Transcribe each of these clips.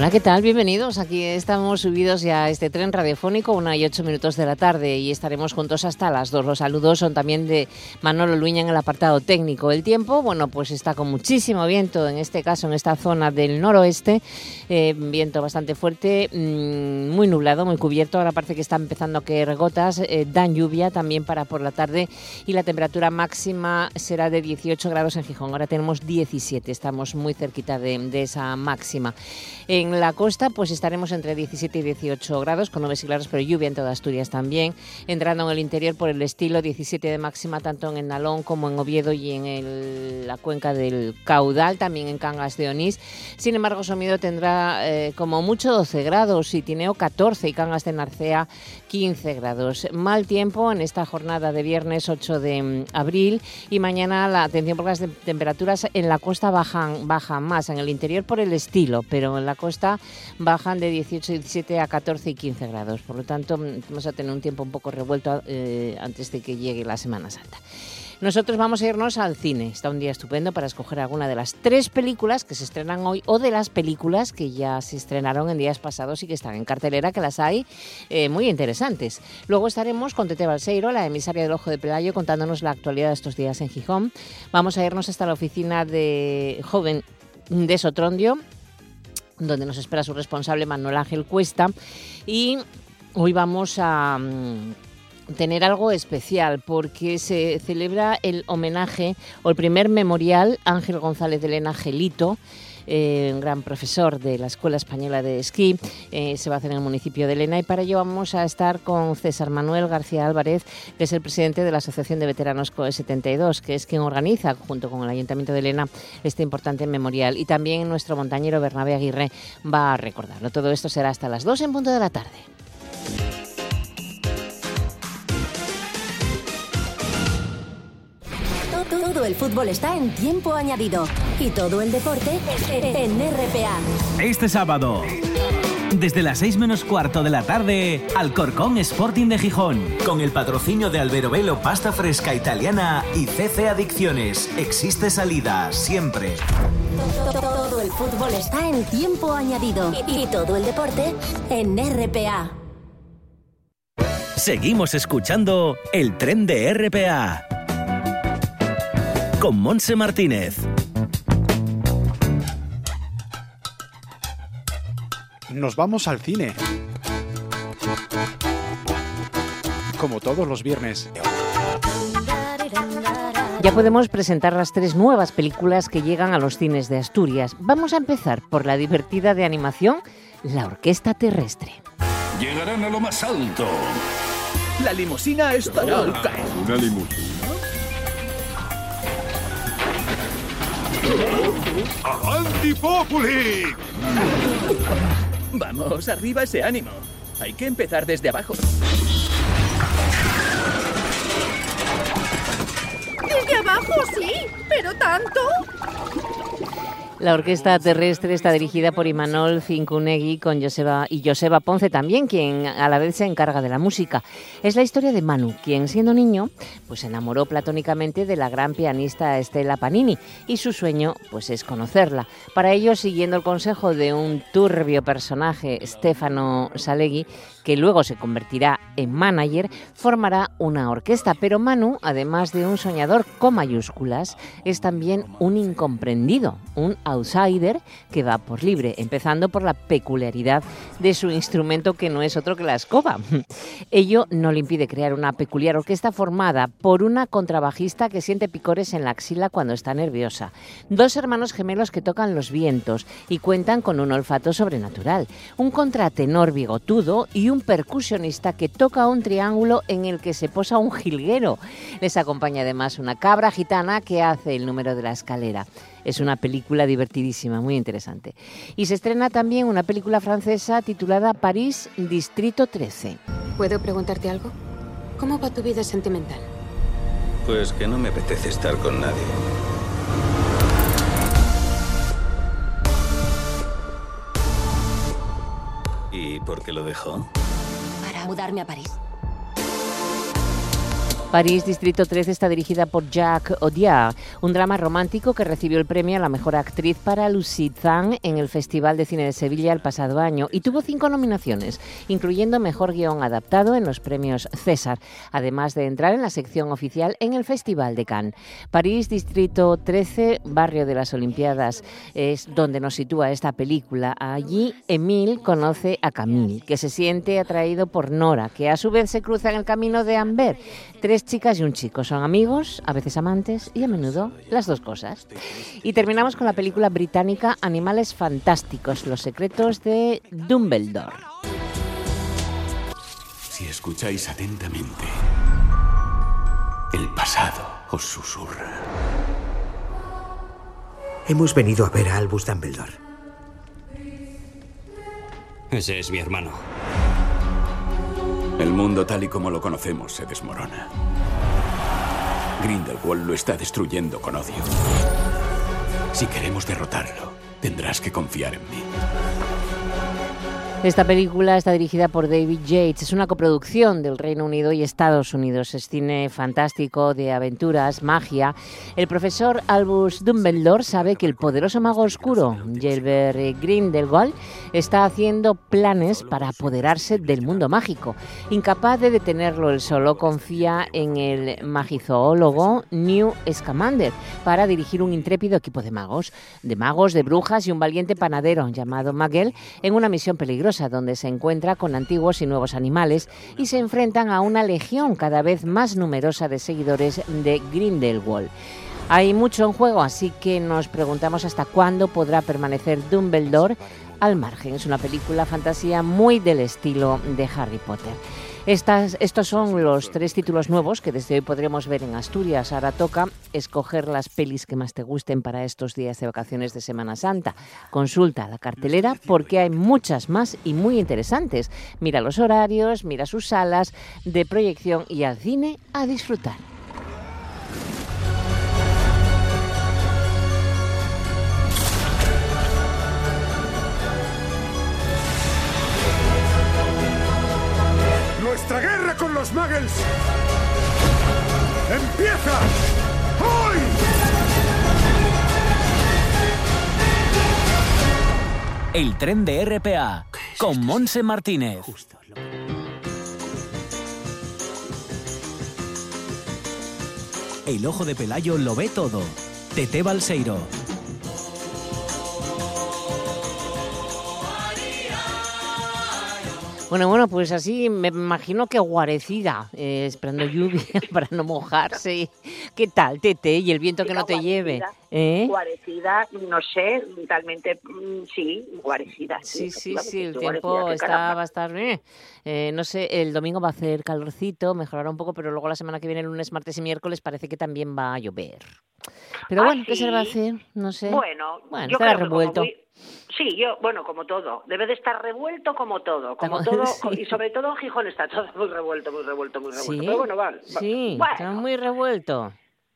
Hola, ¿qué tal? Bienvenidos. Aquí estamos subidos ya a este tren radiofónico, una y ocho minutos de la tarde, y estaremos juntos hasta las dos. Los saludos son también de Manolo Luña en el apartado técnico. El tiempo, bueno, pues está con muchísimo viento, en este caso en esta zona del noroeste, eh, viento bastante fuerte, mmm, muy nublado, muy cubierto. Ahora parece que está empezando a caer gotas, eh, dan lluvia también para por la tarde, y la temperatura máxima será de 18 grados en Gijón. Ahora tenemos 17, estamos muy cerquita de, de esa máxima. En la costa pues estaremos entre 17 y 18 grados, con nubes y claros, pero lluvia en toda Asturias también. Entrando en el interior por el estilo 17 de máxima, tanto en el Nalón como en Oviedo y en el, la cuenca del Caudal, también en Cangas de Onís. Sin embargo, Somido tendrá eh, como mucho 12 grados y Tineo 14 y Cangas de Narcea 15 grados. Mal tiempo en esta jornada de viernes 8 de mm, abril y mañana la atención porque las temperaturas en la costa bajan, bajan más, en el interior por el estilo, pero en la costa bajan de 18, 17 a 14 y 15 grados. Por lo tanto, mm, vamos a tener un tiempo un poco revuelto eh, antes de que llegue la Semana Santa. Nosotros vamos a irnos al cine. Está un día estupendo para escoger alguna de las tres películas que se estrenan hoy o de las películas que ya se estrenaron en días pasados y que están en cartelera, que las hay eh, muy interesantes. Luego estaremos con Tete Balseiro, la emisaria del Ojo de Pelayo, contándonos la actualidad de estos días en Gijón. Vamos a irnos hasta la oficina de joven de Sotrondio, donde nos espera su responsable Manuel Ángel Cuesta. Y hoy vamos a mm, tener algo especial porque se celebra el homenaje o el primer memorial Ángel González de Elena Gelito eh, un gran profesor de la Escuela Española de Esquí. Eh, se va a hacer en el municipio de Elena y para ello vamos a estar con César Manuel García Álvarez, que es el presidente de la Asociación de Veteranos COE 72, que es quien organiza, junto con el Ayuntamiento de Elena, este importante memorial. Y también nuestro montañero Bernabé Aguirre va a recordarlo. Todo esto será hasta las 2 en punto de la tarde. Todo el fútbol está en tiempo añadido y todo el deporte en RPA. Este sábado, desde las 6 menos cuarto de la tarde, Alcorcón Sporting de Gijón, con el patrocinio de Albero Velo Pasta Fresca Italiana y CC Adicciones. Existe salida, siempre. Todo el fútbol está en tiempo añadido y todo el deporte en RPA. Seguimos escuchando el tren de RPA con Monse Martínez. Nos vamos al cine. Como todos los viernes. Ya podemos presentar las tres nuevas películas que llegan a los cines de Asturias. Vamos a empezar por la divertida de animación La Orquesta Terrestre. Llegarán a lo más alto. La limusina estará al caer. ¿Una limusina? ¡Avanti Populi! Vamos, arriba ese ánimo. Hay que empezar desde abajo. Desde abajo, sí, pero tanto. La orquesta terrestre está dirigida por Imanol Cincunegui con Joseba, y Joseba Ponce también, quien a la vez se encarga de la música. Es la historia de Manu, quien siendo niño pues se enamoró platónicamente de la gran pianista Estela Panini y su sueño pues es conocerla. Para ello, siguiendo el consejo de un turbio personaje, Stefano Salegui, que luego se convertirá en manager, formará una orquesta. Pero Manu, además de un soñador con mayúsculas, es también un incomprendido, un outsider que va por libre, empezando por la peculiaridad de su instrumento que no es otro que la escoba. Ello no le impide crear una peculiar orquesta formada por una contrabajista que siente picores en la axila cuando está nerviosa, dos hermanos gemelos que tocan los vientos y cuentan con un olfato sobrenatural, un contratenor bigotudo y un percusionista que toca un triángulo en el que se posa un jilguero. Les acompaña además una cabra gitana que hace el número de la escalera. Es una película divertidísima, muy interesante. Y se estrena también una película francesa titulada París, Distrito 13. ¿Puedo preguntarte algo? ¿Cómo va tu vida sentimental? Pues que no me apetece estar con nadie. ¿Y por qué lo dejó? Para mudarme a París. París Distrito 13 está dirigida por Jacques Audiard, un drama romántico que recibió el premio a la mejor actriz para Lucy Zhang en el Festival de Cine de Sevilla el pasado año y tuvo cinco nominaciones, incluyendo mejor guion adaptado en los premios César, además de entrar en la sección oficial en el Festival de Cannes. París Distrito 13, barrio de las Olimpiadas, es donde nos sitúa esta película. Allí Emile conoce a Camille, que se siente atraído por Nora, que a su vez se cruza en el camino de Amber. Chicas y un chico son amigos, a veces amantes y a menudo las dos cosas. Y terminamos con la película británica Animales Fantásticos, los secretos de Dumbledore. Si escucháis atentamente, el pasado os susurra. Hemos venido a ver a Albus Dumbledore. Ese es mi hermano. El mundo tal y como lo conocemos se desmorona. Grindelwald lo está destruyendo con odio. Si queremos derrotarlo, tendrás que confiar en mí. Esta película está dirigida por David Yates. Es una coproducción del Reino Unido y Estados Unidos. Es cine fantástico, de aventuras, magia. El profesor Albus Dumbledore sabe que el poderoso mago oscuro, Gilbert Grindelwald, está haciendo planes para apoderarse del mundo mágico. Incapaz de detenerlo, él solo confía en el magizoólogo New Scamander para dirigir un intrépido equipo de magos, de magos, de brujas y un valiente panadero llamado Magel en una misión peligrosa donde se encuentra con antiguos y nuevos animales y se enfrentan a una legión cada vez más numerosa de seguidores de Grindelwald. Hay mucho en juego, así que nos preguntamos hasta cuándo podrá permanecer Dumbledore al margen. Es una película fantasía muy del estilo de Harry Potter. Estas, estos son los tres títulos nuevos que desde hoy podremos ver en Asturias. Ahora toca escoger las pelis que más te gusten para estos días de vacaciones de Semana Santa. Consulta la cartelera porque hay muchas más y muy interesantes. Mira los horarios, mira sus salas de proyección y al cine a disfrutar. Nuestra guerra con los Muggles empieza hoy. El tren de RPA con Monse Martínez. El ojo de Pelayo lo ve todo. Tete Balseiro. Bueno, bueno, pues así me imagino que guarecida, eh, esperando lluvia para no mojarse. ¿Qué tal, Tete? Y el viento que no te lleve. ¿Eh? Guarecida, no sé, talmente, mm, sí, guarecida. Sí, sí, sí, el tiempo está, va a estar bien. Eh, no sé, el domingo va a hacer calorcito, mejorará un poco, pero luego la semana que viene, lunes, martes y miércoles, parece que también va a llover. Pero ¿Ah, bueno, ¿qué se le va a hacer? No sé. Bueno, Bueno, yo estará creo que como revuelto. muy- Sí, yo, bueno, como todo. Debe de estar revuelto como todo. Como todo sí. Y sobre todo en Gijón está todo muy revuelto, muy revuelto, muy revuelto. Sí, Pero bueno, vale. sí, bueno, está muy revuelto.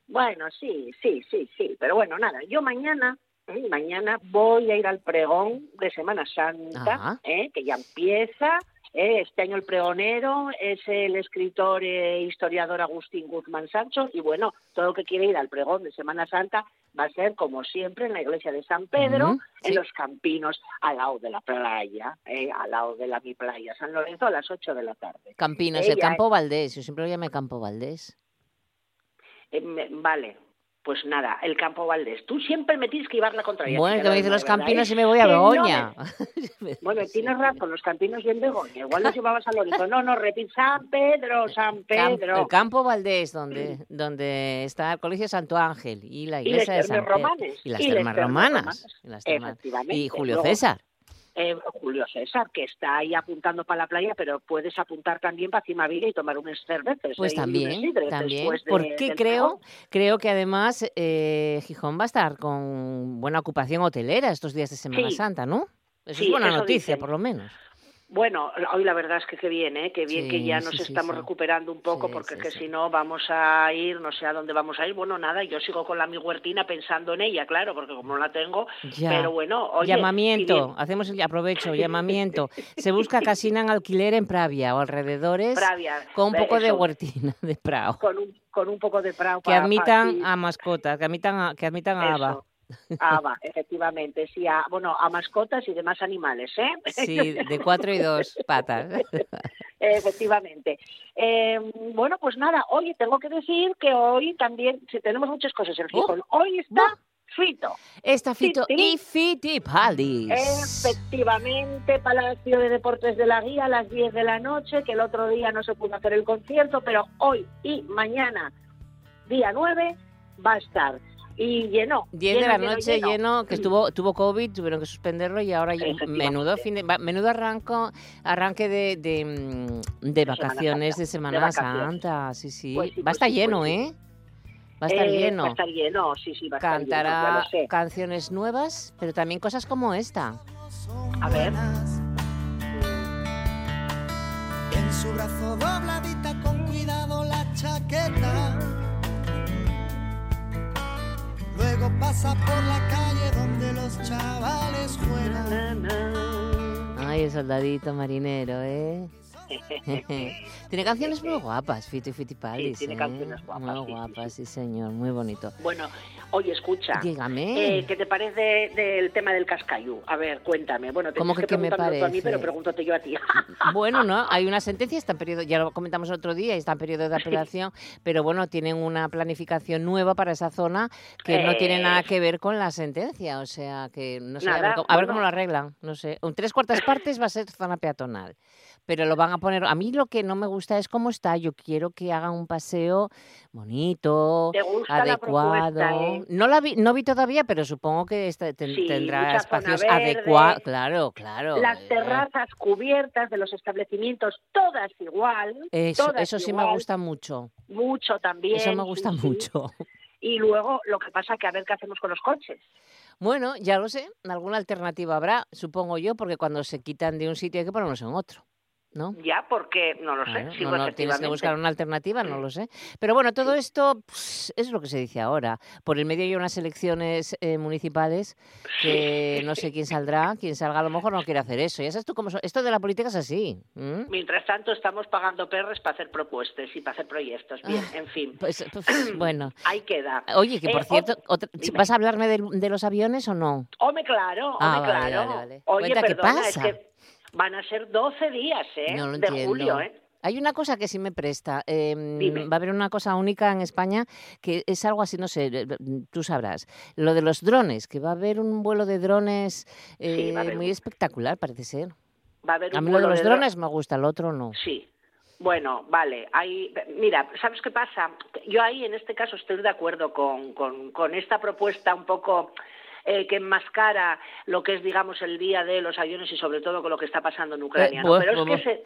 Bueno, sí, sí, sí, sí. Pero bueno, nada, yo mañana, ¿eh? mañana voy a ir al pregón de Semana Santa. ¿eh? que ya empieza. ¿Eh? Este año el pregonero es el escritor e historiador Agustín Guzmán Sancho y bueno, todo el que quiere ir al pregón de Semana Santa va a ser como siempre en la iglesia de San Pedro, en sí. los campinos, al lado de la playa, ¿eh? al lado de la mi playa San Lorenzo a las 8 de la tarde. Campinos, Ella el Campo Valdés, yo siempre lo llamé Campo Valdés. Eh, me- vale, pues nada, el Campo Valdés. Tú siempre me tienes que llevar la contraria. Bueno, que me de dicen los ¿verdad, Campinos eh? y me voy a no Begoña. me- Bueno, tienes razón, los Campinos y en Begoña. Igual los llevabas a Lorenzo. No, no, repite San Pedro, San Pedro. el Campo Valdés, donde, donde está el Colegio Santo Ángel y la Y iglesia de las San Pedro. Y las Y termas romanas. romanas. y las termas- Efectivamente. Y Julio Luego- César. Eh, Julio César, que está ahí apuntando para la playa, pero puedes apuntar también para Cimaviga y tomar unas cervezas. Pues un también, de- Porque creo, creo que además eh, Gijón va a estar con buena ocupación hotelera estos días de Semana Sí. Santa, ¿no? Eso Sí, es buena eso noticia, dicen. por lo menos. Bueno, hoy la verdad es que qué bien, ¿eh? Qué bien Sí, que ya nos sí, estamos sí. recuperando un poco, porque que si no vamos a ir, no sé a dónde vamos a ir. Bueno, nada, yo sigo con la mi huertina pensando en ella, claro, porque como no la tengo, Ya. pero bueno, oye, llamamiento, hacemos el aprovecho, llamamiento. Se busca casina en alquiler en Pravia o alrededores Pravia, con un poco de eso. huertina de Prado. con un, con un poco de prao Que admitan a mascotas, que admitan a, que admitan a Ava. Ah, va, efectivamente, sí, a, bueno, a mascotas y demás animales, ¿eh? Sí, de cuatro y dos patas. Efectivamente. Eh, bueno, pues nada, oye, tengo que decir que hoy también, si tenemos muchas cosas en Gijón, hoy está Fito. Está Fito sí. y Fitipaldis. Efectivamente, Palacio de Deportes de la Guía a las 10 de la noche, que el otro día no se pudo hacer el concierto, pero hoy y mañana, día 9, va a estar. Y lleno. 10 de lleno, la lleno, noche lleno. lleno, que estuvo tuvo COVID, tuvieron que suspenderlo y ahora menudo fin de, menudo arranco, arranque de, de, mm, de Semana vacaciones de Semana de vacaciones. Santa, sí, sí. Pues sí, va a pues estar sí, lleno, pues sí. ¿eh? Va a estar Eh, lleno. Va a estar lleno, sí, sí, va a estar lleno, Cantará lo sé. canciones nuevas, pero también cosas como esta. A ver. En su brazo dobladita con cuidado la chaqueta. Luego pasa por la calle donde los chavales juegan. Ay, el soldadito marinero, ¿eh? tiene canciones muy guapas, Fito y Fitipaldis. Sí, tiene ¿eh? canciones guapas, Muy sí, guapas, sí, señor, muy bonito. Bueno, oye, escucha. Dígame. Eh, ¿Qué te parece del tema del cascayú? A ver, cuéntame. Bueno, te ¿Cómo que qué me tú a mí, parece? pero pregúntate yo a ti. Bueno, no, hay una sentencia, está en periodo, ya lo comentamos otro día, está en periodo de apelación, pero bueno, tienen una planificación nueva para esa zona que no tiene nada Eh. que ver con la sentencia, o sea que no sé, a ver, Nada, cómo- a ver bueno. cómo lo arreglan, no sé. Un tres cuartas partes va a ser zona peatonal, pero lo van a poner. A mí lo que no me gusta es cómo está. Yo quiero que hagan un paseo bonito, ¿Te gusta la adecuado. eh? No la vi, no vi todavía, pero supongo que ten- Sí, tendrá espacios adecuados. Claro, claro. Las eh, terrazas cubiertas de los establecimientos, todas igual. Eso, todas eso sí me gusta mucho. Mucho también. Eso me gusta sí. mucho. Y luego lo que pasa que a ver qué hacemos con los coches. Bueno, ya lo sé, alguna alternativa habrá, supongo yo, porque cuando se quitan de un sitio hay que ponerlos en otro, ¿no? Ya, porque no lo sé. Sí, no, pues, no, tienes que buscar una alternativa, no lo sé. Pero bueno, todo esto pues, es lo que se dice ahora. Por el medio hay unas elecciones eh, municipales que no sé quién saldrá, quién salga a lo mejor no quiere hacer eso. Ya sabes tú cómo son- Esto de la política es así. Mientras tanto, estamos pagando perres para hacer propuestas y para hacer proyectos. Bien, Ah, en fin. Pues, pues, bueno. Ahí queda. Oye, que por Eh, cierto, oh, otra-. ¿vas a hablarme de, los aviones o no? Hombre, claro, hombre, Ah, vale, claro. vale, vale. Oye, Cuenta, ¿qué perdona, pasa? es que van a ser 12 días, ¿eh? No lo de entiendo. julio, ¿eh? Hay una cosa que sí me presta. Dime. va a haber una cosa única en España que es algo así, no sé, eh, tú sabrás. Lo de los drones, que va a haber un vuelo de drones Sí, eh, haber muy espectacular, parece ser. Va a haber A un mí lo de vuelo los dro- drones me gusta, el otro no. Sí. Bueno, vale. Ahí, mira, ¿sabes qué pasa? Yo ahí en este caso estoy de acuerdo con, con, con esta propuesta un poco eh, que enmascara lo que es, digamos, el día de los aviones y sobre todo con lo que está pasando en Ucrania. ¿no? bu- Pero, es que ese,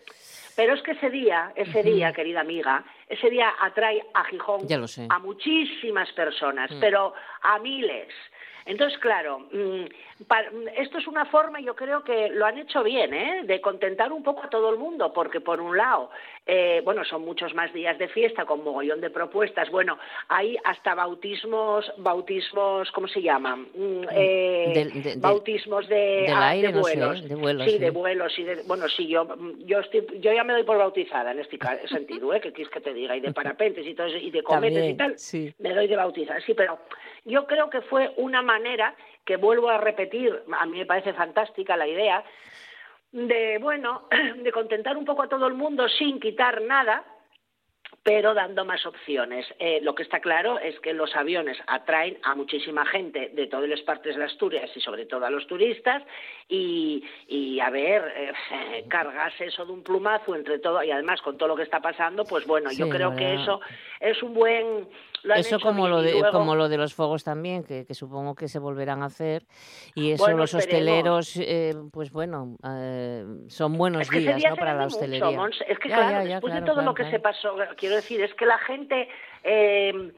pero es que ese día, ese día, querida amiga, ese día atrae a Gijón Ya lo sé. a muchísimas personas, Mm. pero a miles. Entonces, claro, mm, pa- esto es una forma, yo creo que lo han hecho bien, ¿eh? de contentar un poco a todo el mundo, porque por un lado, eh, bueno, son muchos más días de fiesta con mogollón de propuestas, bueno, hay hasta bautismos, bautismos, ¿cómo se llaman? Mm, eh, de- del- bautismos de, del ah, aire, de no sé, vuelos. de vuelos, sí, sí. de vuelos, bueno, sí, yo, yo, estoy, yo ya me doy por bautizada en este sentido, ¿eh? que quieres que te diga, y de parapentes y todo eso, y de cometas y tal, sí. me doy de bautizar, sí, pero yo creo que fue una manera que vuelvo a repetir, a mí me parece fantástica la idea, de, bueno, de contentar un poco a todo el mundo sin quitar nada, pero dando más opciones. Eh, lo que está claro es que los aviones atraen a muchísima gente de todas las partes de Asturias y sobre todo a los turistas y, y a ver, eh, cargarse eso de un plumazo entre todo y además con todo lo que está pasando, pues bueno, yo creo que eso es un buen... lo Eso como bien. lo, de, luego- como lo de los fuegos también, que, que supongo que se volverán a hacer. Y eso Bueno, los hosteleros, eh, pues bueno, eh, son buenos Es que ese días para la mucho, hostelería. Es que Ya, claro, ya, ya, después claro, de todo claro, lo que se pasó, quiero decir, es que la gente, eh,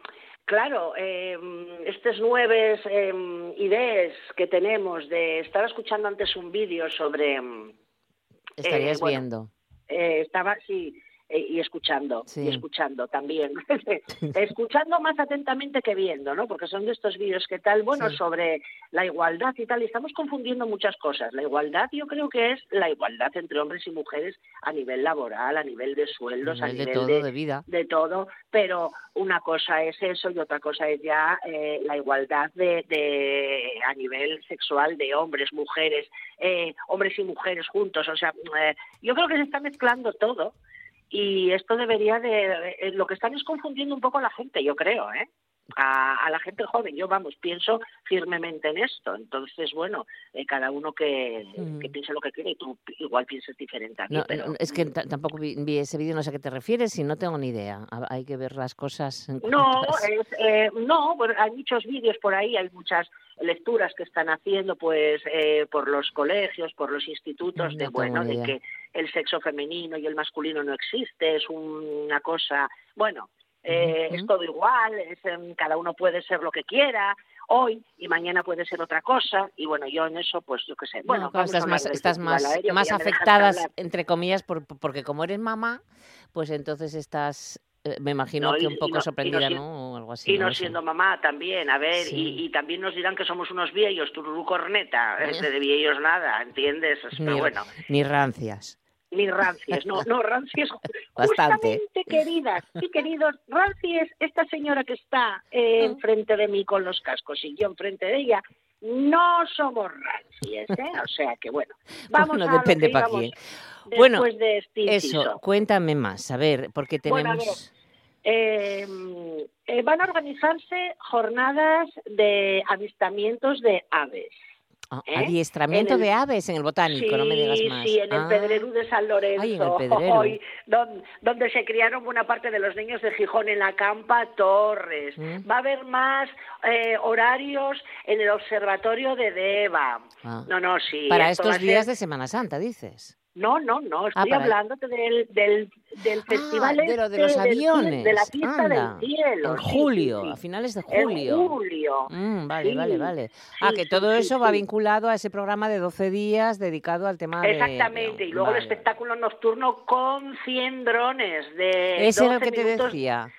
claro, eh, estos nueve eh, ideas que tenemos de, estaba escuchando antes un vídeo sobre mm, Estarías bueno, viendo. eh, estaba, sí, eh, y escuchando, Sí. y escuchando también. escuchando más atentamente que viendo, ¿no? Porque son de estos vídeos que tal, bueno, Sí. sobre la igualdad y tal, y estamos confundiendo muchas cosas. La igualdad yo creo que es la igualdad entre hombres y mujeres a nivel laboral, a nivel de sueldos, a Nivel de nivel todo, de vida. de todo, pero una cosa es eso y otra cosa es ya eh, la igualdad de, de a nivel sexual de hombres, mujeres, eh, hombres y mujeres juntos. O sea, eh, yo creo que se está mezclando todo y esto debería de eh, lo que están es confundiendo un poco a la gente, yo creo, ¿eh? A, a la gente joven, yo vamos, pienso firmemente en esto. Entonces, bueno, eh, cada uno que, Mm. que piense lo que quiere y tú igual pienses diferente a mí, No, pero no, es que ta- tampoco vi, vi ese vídeo, no sé a qué te refieres y no tengo ni idea. Ha- Hay que ver las cosas en No, es, eh, no, hay muchos vídeos por ahí, hay muchas lecturas que están haciendo, pues, eh, por los colegios, por los institutos, No de bueno, de que el sexo femenino y el masculino no existe, es una cosa, bueno, eh, es todo igual, es, em, cada uno puede ser lo que quiera hoy y mañana puede ser otra cosa y bueno, yo en eso, pues, yo qué sé. Bueno, No, claro, estás más, estás más, aéreo, más afectadas, entre comillas, por, porque como eres mamá, pues entonces estás, eh, me imagino No, que un poco no- y no sorprendida, ¿no? O algo así. Y no sé. siendo mamá también, a ver, Sí. y, y también nos dirán que somos unos viejos, tururú corneta, este, de viejos nada, ¿entiendes? Pero ni, bueno, ni rancias. Ni rancias, no, no, rancias, Bastante. justamente queridas y queridos, rancias, esta señora que está eh, enfrente de mí con los cascos y yo enfrente de ella, no somos rancias, ¿eh? O sea que bueno, vamos Bueno, a depende que pa' íbamos quién. Bueno, después de este Eso, cuéntame más, a ver, porque Bueno, a tenemos... Eh, eh, van a organizarse jornadas de avistamientos de aves. Ah, ¿eh? Adiestramiento el- de aves en el botánico, no me digas Sí, más. Sí, en el Ah, de San Lorenzo, Ay, en el Pedrero. hoy, don- donde se criaron buena parte de los niños de Gijón en la Campa Torres. Mm. Va a haber más eh, horarios en el Observatorio de Deva. ah. No, no, sí. Para estos ser- días de Semana Santa, dices. No, no, no, estoy para- hablándote del, del, del festival Ah, de lo de este los del aviones. de la fiesta anda. del cielo. En sí, sí, julio, sí. a finales de En julio. julio. Mm, vale, vale, vale. Ah, que todo eso va vinculado a ese programa de 12 días dedicado al tema de... Exactamente, y luego el Vale. espectáculo nocturno con 100 drones de Ese el 12 que te minutos. decía.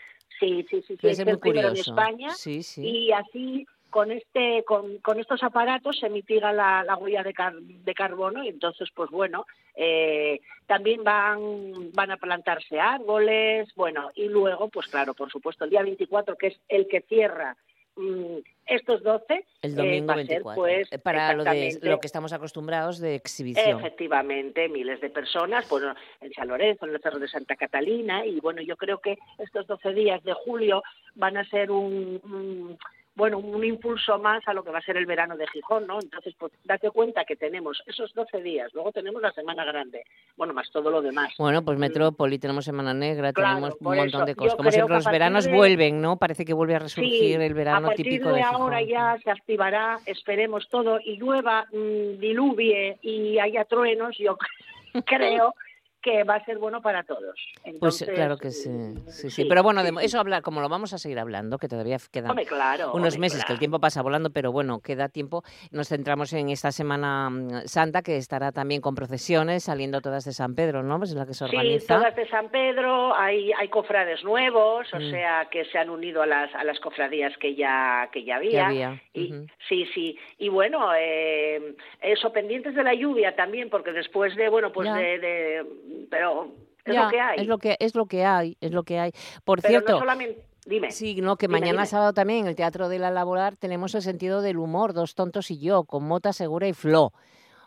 Sí, sí, sí, sí, es el muy primero en curioso. España Sí, sí. y así con este con, con estos aparatos se mitiga la, la huella de, car- de carbono y entonces pues bueno eh, también van van a plantarse árboles bueno y luego pues claro por supuesto el día 24 que es el que cierra mm, estos 12 El eh, domingo va a ser, 24. pues Eh, Para lo, de, exactamente, lo que estamos acostumbrados de exhibición. Efectivamente, miles de personas, bueno, en San Lorenzo, en el Cerro de Santa Catalina, y bueno, yo creo que estos 12 días de julio van a ser un, un- bueno, un impulso más a lo que va a ser el verano de Gijón, ¿no? Entonces, pues date cuenta que tenemos esos 12 días, luego tenemos la Semana Grande, bueno, más todo lo demás. Bueno, pues Metrópoli, tenemos Semana Negra, Claro, tenemos un montón eso, de yo cosas. Como siempre, los veranos de- vuelven, ¿no? Parece que vuelve a resurgir el verano típico de, de ahora Gijón. ya se activará, esperemos todo, y llueva, mm, diluvie y haya truenos, yo creo que va a ser bueno para todos. Pues Entonces, claro que sí, sí, sí. sí, Pero bueno, sí, de- sí. eso habla, como lo vamos a seguir hablando, que todavía quedan Hombre, claro, unos hombre, meses, que el tiempo pasa volando, pero bueno, queda tiempo. Nos centramos en esta Semana mm, Santa, que estará también con procesiones, saliendo todas de San Pedro, ¿no? Pues es la que se Sí, organiza. todas de San Pedro, hay, hay cofrades nuevos, o Mm. sea, que se han unido a las, a las cofradías que ya, que ya había. había, Y. Sí, sí. Y bueno, eh, eso, pendientes de la lluvia también, porque después de, bueno, pues Ya. de, de- Pero es Ya, lo que hay. Es lo que, es lo que hay, es lo que hay. Por Pero cierto, no solamente... Dime. Sí, no, que Dime, mañana dime. sábado también en el Teatro de la Laboral tenemos el sentido del humor, Dos Tontos y Yo, con Mota Segura y Flo.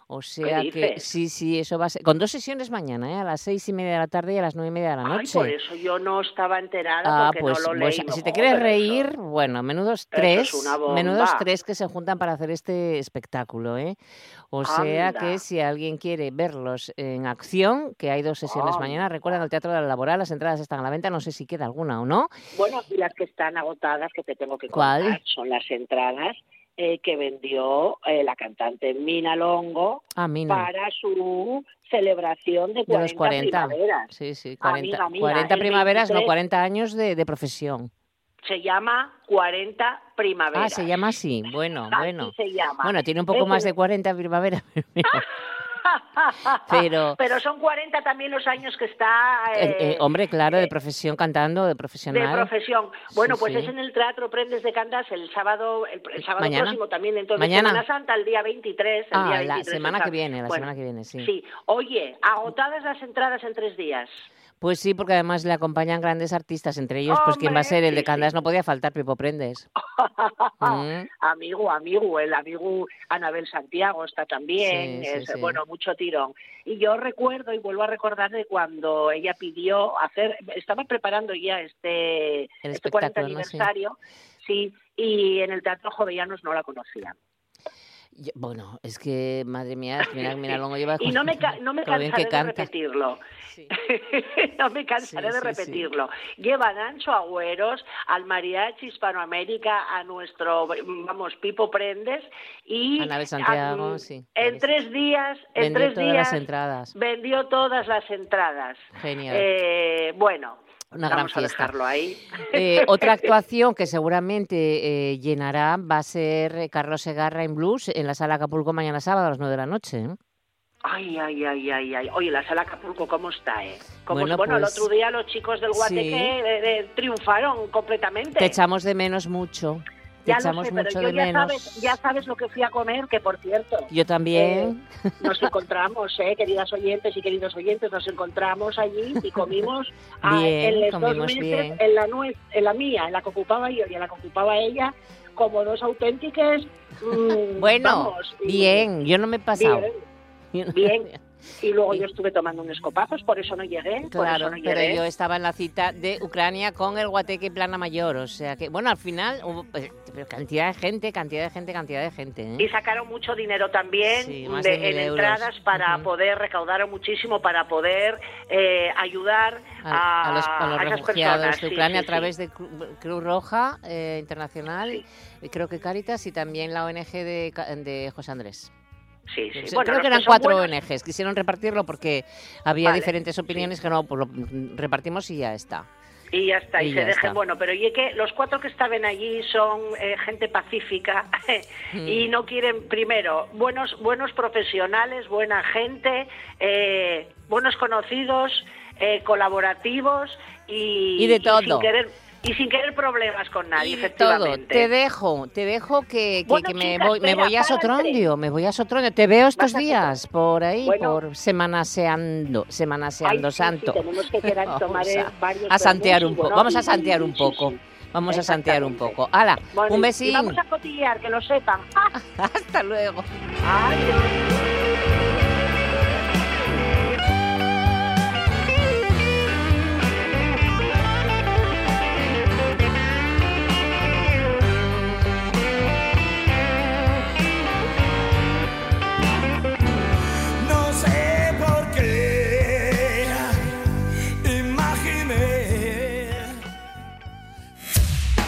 O sea que sí, sí, eso va a ser. Con dos sesiones mañana, ¿eh? a las seis y media de la tarde y a las nueve y media de la Ay, noche. por eso yo no estaba enterada, Ah, porque pues, no lo pues, leí. si te quieres pero eso- reír, bueno, menudos tres, menudos tres que se juntan para hacer este espectáculo, ¿eh? O sea Anda. que si alguien quiere verlos en acción, que hay dos sesiones mañana, recuerden el Teatro de la Laboral, las entradas están a la venta, no sé si queda alguna o no. Bueno, y las que están agotadas, que te tengo que ¿Cuál? contar, son las entradas eh, que vendió eh, la cantante Mina Longo Ah, Mina. para su celebración de 40, De los 40. primaveras. Sí, sí, 40, Amiga mía, 40 el primaveras, no 23 40 años de, de profesión. Se llama 40 primaveras. Ah, se llama así. Bueno, Así bueno. se llama. Bueno, tiene un poco Eso más es- de 40 primaveras. pero. Pero, son 40 también los años que está... eh, eh, eh, hombre, claro, de profesión cantando, de profesional. de profesión. Bueno, Sí, pues sí. es en el Teatro Prendes de Candas el sábado, el, el sábado Mañana. próximo también, de Mañana. Semana Santa, el día 23. El Ah, día la 23, semana el que viene, la Bueno, semana que viene, sí. Sí. Oye, agotadas las entradas en tres días. Pues sí, porque además le acompañan grandes artistas, entre ellos, pues quien va a ser el de sí. Candas, no podía faltar, Pipo Prendes. Mm. amigo, amigo, el amigo Anabel Santiago está también, Sí, es, sí. bueno, mucho tirón. Y yo recuerdo y vuelvo a recordar de cuando ella pidió hacer, estaba preparando ya este, El este 40 espectáculo, ¿no? Sí. aniversario, sí, y en el Teatro Jovellanos no la conocían. Yo- bueno, es que, madre mía, mira, mira, luego lleva... Y no me, no me cansaré de repetirlo. no me cansaré Sí, de sí, sí. repetirlo. Llevan a Ancho Agüeros, al Mariachi Hispanoamérica, a nuestro, vamos, Pipo Prendes y... Anabel Santiago, a- sí. En tres días, en Vendió tres todas días... las entradas. Vendió todas las entradas. Genial. Eh, bueno, Una gran vamos a fiesta. dejarlo ahí. Eh, otra actuación que seguramente eh, llenará va a ser eh, Carlos Segarra en Blues en la sala Acapulco mañana sábado a las 9 de la noche. ¿eh? Ay, ay, ay, ay, ay. Oye, la sala Acapulco, ¿cómo está, eh? ¿Cómo- Bueno, bueno, pues- el otro día los chicos del Guateque Sí. eh, triunfaron completamente. Te echamos de menos mucho. Te Ya lo echamos sé, pero mucho yo de ya menos. sabes, ya sabes lo que fui a comer, que por cierto, Yo también. nos encontramos, eh, queridas oyentes y queridos oyentes, nos encontramos allí y comimos ah, Bien, en los dos comimos meses, bien. en la nuez, en la mía, en la que ocupaba yo y en la que ocupaba ella, como dos auténticas. mm, bueno, vamos, bien, yo no me he pasado. Bien, bien. Y luego yo estuve tomando unos copazos, por eso no llegué. por Claro, eso no pero llegué. yo estaba en la cita de Ucrania con el Guateque Plana Mayor, o sea que, bueno, al final hubo pero cantidad de gente, cantidad de gente, cantidad de gente. ¿eh? Y sacaron mucho dinero también Sí, de- en euros. entradas para poder, recaudaron muchísimo para poder eh, ayudar a, a, los, a los esas refugiados personas. de Ucrania sí, a través de Cru- Cruz Roja eh, Internacional, y creo que Caritas y también la ONG de José Andrés. Sí, Bueno, creo que eran cuatro buenos- ONGs. Quisieron repartirlo porque había Vale, diferentes opiniones que no, pues lo repartimos y ya está. Y ya está, y, Y se dejen. Bueno, pero y que los cuatro que estaban allí son eh, gente pacífica Hmm. y no quieren, primero, buenos, buenos profesionales, buena gente, eh, buenos conocidos, eh, colaborativos y, Y de todo. sin querer y sin querer problemas con nadie, Y todo. efectivamente. Te dejo, te dejo que, que- Bueno, que me, voy, me voy a Sotrondio, me voy a Sotrondio. Te veo estos días por ahí, Bueno. por Semanaseando, Semanaseando Ay, sí, sí, Santo. tenemos que quedar- Vamos tomar, eh, a- varios a santear un y poco. Vamos a santear un poco. Vamos a santear un poco. ¡Hala! Bueno, un y besín. vamos a cotillear, que lo sepan. Hasta luego. No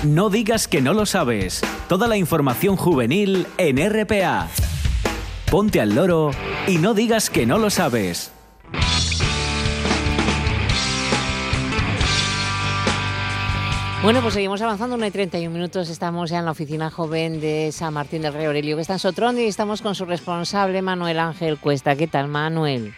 No digas que no lo sabes. Toda la información juvenil en RPA. Ponte al loro y no digas que no lo sabes. Bueno, pues seguimos avanzando, 1 y 31 minutos, estamos ya en la oficina joven de San Martín del Rey Aurelio, que está en Sotrondo, y estamos con su responsable, Manuel Ángel Cuesta. ¿Qué tal, Manuel?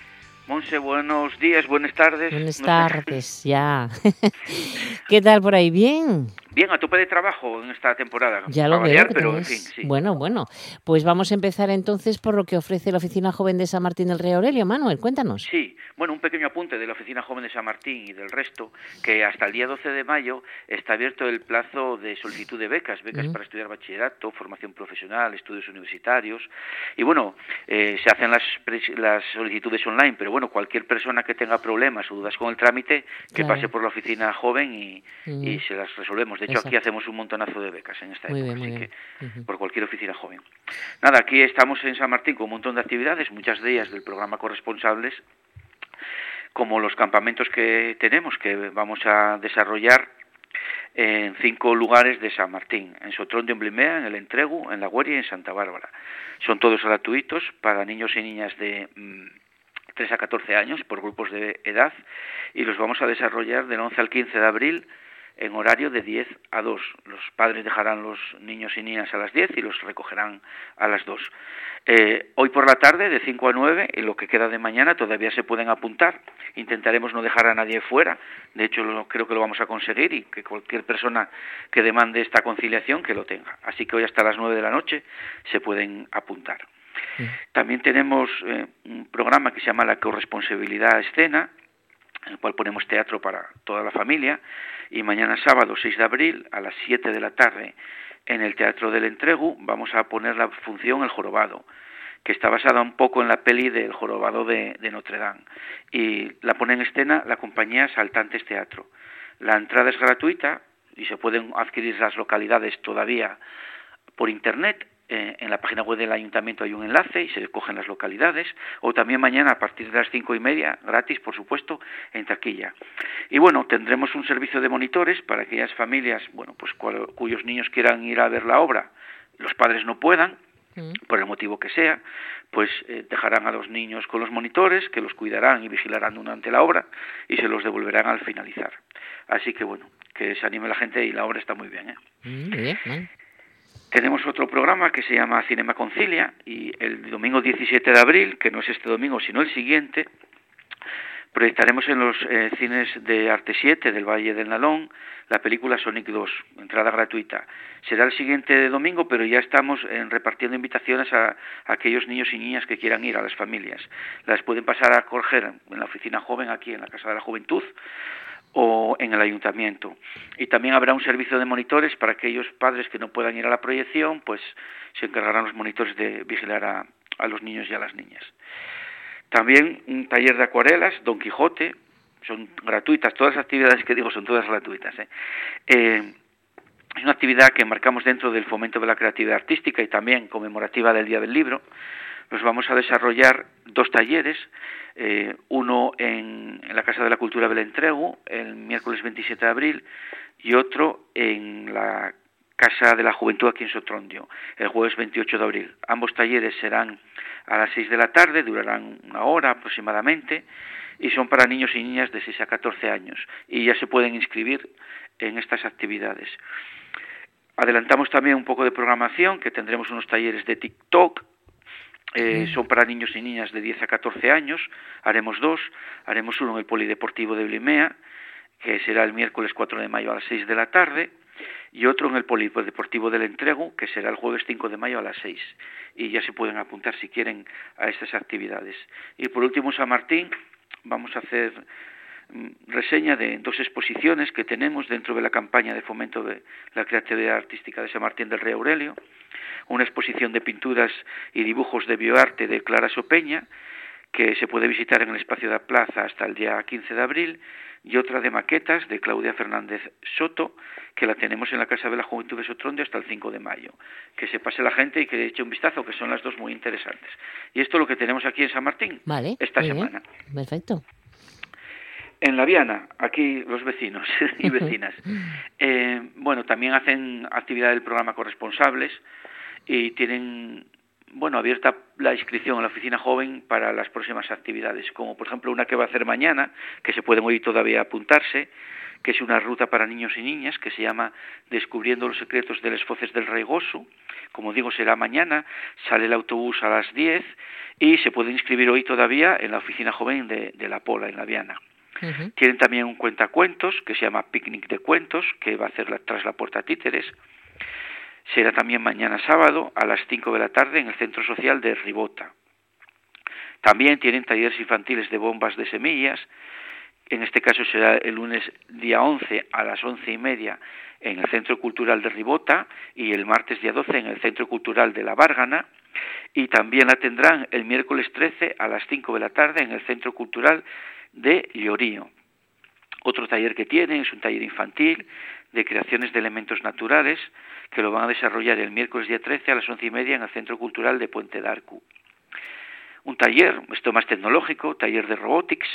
Monse, buenos días, buenas tardes. Buenas tardes, ya. ¿Qué tal por ahí? ¿Bien? Bien, a tope de trabajo en esta temporada. Ya lo veo. variar, pero en tenéis- fin, sí. Bueno, bueno. Pues vamos a empezar entonces por lo que ofrece la Oficina Joven de San Martín del Rey Aurelio. Manuel, cuéntanos. Sí, bueno, un pequeño apunte de la Oficina Joven de San Martín y del resto, que hasta el día 12 de mayo está abierto el plazo de solicitud de becas, becas Ujú. para estudiar bachillerato, formación profesional, estudios universitarios. Y bueno, eh, se hacen las, las solicitudes online, pero bueno, cualquier persona que tenga problemas o dudas con el trámite, que Claro. pase por la Oficina Joven y, y se las resolvemos. De hecho, aquí hacemos un montonazo de becas en esta Muy época, bien, así que por cualquier oficina joven. Nada, aquí estamos en San Martín con un montón de actividades, muchas de ellas del programa Corresponsables, como los campamentos que tenemos, que vamos a desarrollar en cinco lugares de San Martín, en Sotrón de Emblimea, en el Entregu, en La Gueria y en Santa Bárbara. Son todos gratuitos para niños y niñas de mm, 3 a 14 años por grupos de edad y los vamos a desarrollar del 11 al 15 de abril en horario de 10 a 2. Los padres dejarán los niños y niñas a las 10 y los recogerán a las 2. Eh, hoy por la tarde, de 5 a 9, en lo que queda de mañana, todavía se pueden apuntar. Intentaremos no dejar a nadie fuera. De hecho, creo que lo vamos a conseguir y que cualquier persona que demande esta conciliación, que lo tenga. Así que hoy hasta las 9 de la noche se pueden apuntar. También tenemos eh, un programa que se llama La corresponsabilidad escena, en el cual ponemos teatro para toda la familia. Y mañana sábado 6 de abril a las 7 de la tarde en el Teatro del Entregu vamos a poner la función El Jorobado, que está basada un poco en la peli del Jorobado de, Notre Dame. Y la pone en escena la compañía Saltantes Teatro. La entrada es gratuita y se pueden adquirir las localidades todavía por internet eh, en la página web del ayuntamiento hay un enlace y se cogen las localidades, o también mañana a partir de las cinco y media, gratis por supuesto, en taquilla. Y bueno, tendremos un servicio de monitores para aquellas familias, bueno, pues cuyos niños quieran ir a ver la obra, los padres no puedan, mm. por el motivo que sea, pues eh, dejarán a los niños con los monitores que los cuidarán y vigilarán durante la obra y se los devolverán al finalizar. Así que bueno, que se anime la gente y la obra está muy bien. ¿eh? Mm, bien, tenemos otro programa que se llama Cinema Concilia y el domingo 17 de abril, que no es este domingo sino el siguiente, proyectaremos en los eh, cines de Arte 7 del Valle del Nalón la película Sonic 2, entrada gratuita. Será el siguiente domingo, pero ya estamos eh, repartiendo invitaciones a, a, aquellos niños y niñas que quieran ir, a las familias. Las pueden pasar a coger en la oficina joven aquí en la Casa de la Juventud o en el ayuntamiento. Y también habrá un servicio de monitores para aquellos padres que no puedan ir a la proyección, pues se encargarán los monitores de vigilar a, los niños y a las niñas. También un taller de acuarelas, Don Quijote, son gratuitas, todas las actividades que digo son todas gratuitas. ¿eh? Eh, es una actividad que marcamos dentro del fomento de la creatividad artística y también conmemorativa del Día del Libro. Nos vamos a desarrollar dos talleres eh, uno en, la Casa de la Cultura del Entregu, el miércoles 27 de abril, y otro en la Casa de la Juventud aquí en Sotrondio, el jueves 28 de abril. Ambos talleres serán a las 6 de la tarde, durarán una hora aproximadamente, y son para niños y niñas de 6 a 14 años, y ya se pueden inscribir en estas actividades. Adelantamos también un poco de programación, que tendremos unos talleres de TikTok, eh, son para niños y niñas de 10 a 14 años, haremos dos, haremos uno en el Polideportivo de Blimea, que será el miércoles 4 de mayo a las 6 de la tarde, y otro en el Polideportivo del Entrego, que será el jueves 5 de mayo a las 6. Y ya se pueden apuntar si quieren a estas actividades. Y por último, San Martín, vamos a hacer mm, reseña de dos exposiciones que tenemos dentro de la campaña de fomento de la creatividad artística de San Martín del Rey Aurelio una exposición de pinturas y dibujos de bioarte de Clara Sopeña, que se puede visitar en el espacio de la plaza hasta el día 15 de abril, y otra de maquetas de Claudia Fernández Soto, que la tenemos en la Casa de la Juventud de Sotronde hasta el 5 de mayo. Que se pase la gente y que eche un vistazo, que son las dos muy interesantes. Y esto es lo que tenemos aquí en San Martín esta semana. Perfecto. En La Viana, aquí los vecinos y vecinas. Eh, bueno, también hacen actividad del programa Corresponsables, y tienen bueno abierta la inscripción en la oficina joven para las próximas actividades, como por ejemplo una que va a hacer mañana, que se pueden hoy todavía apuntarse, que es una ruta para niños y niñas que se llama Descubriendo los secretos de las foces del Reigoso. Como digo, será mañana, sale el autobús a las 10 y se puede inscribir hoy todavía en la oficina joven de, La Pola, en La Viana. Tienen también un cuentacuentos que se llama Picnic de Cuentos, que va a hacer tras la puerta títeres. Será también mañana sábado a las 5 de la tarde en el Centro Social de Ribota. También tienen talleres infantiles de bombas de semillas, en este caso será el lunes día 11 a las once y media en el Centro Cultural de Ribota y el martes día 12 en el Centro Cultural de La Bárgana y también la tendrán el miércoles 13 a las 5 de la tarde en el Centro Cultural de Llorío. Otro taller que tienen es un taller infantil de creaciones de elementos naturales que lo van a desarrollar el miércoles día 13 a las once y media en el Centro Cultural de Puente d'Arcu. Un taller, esto más tecnológico, taller de robotics,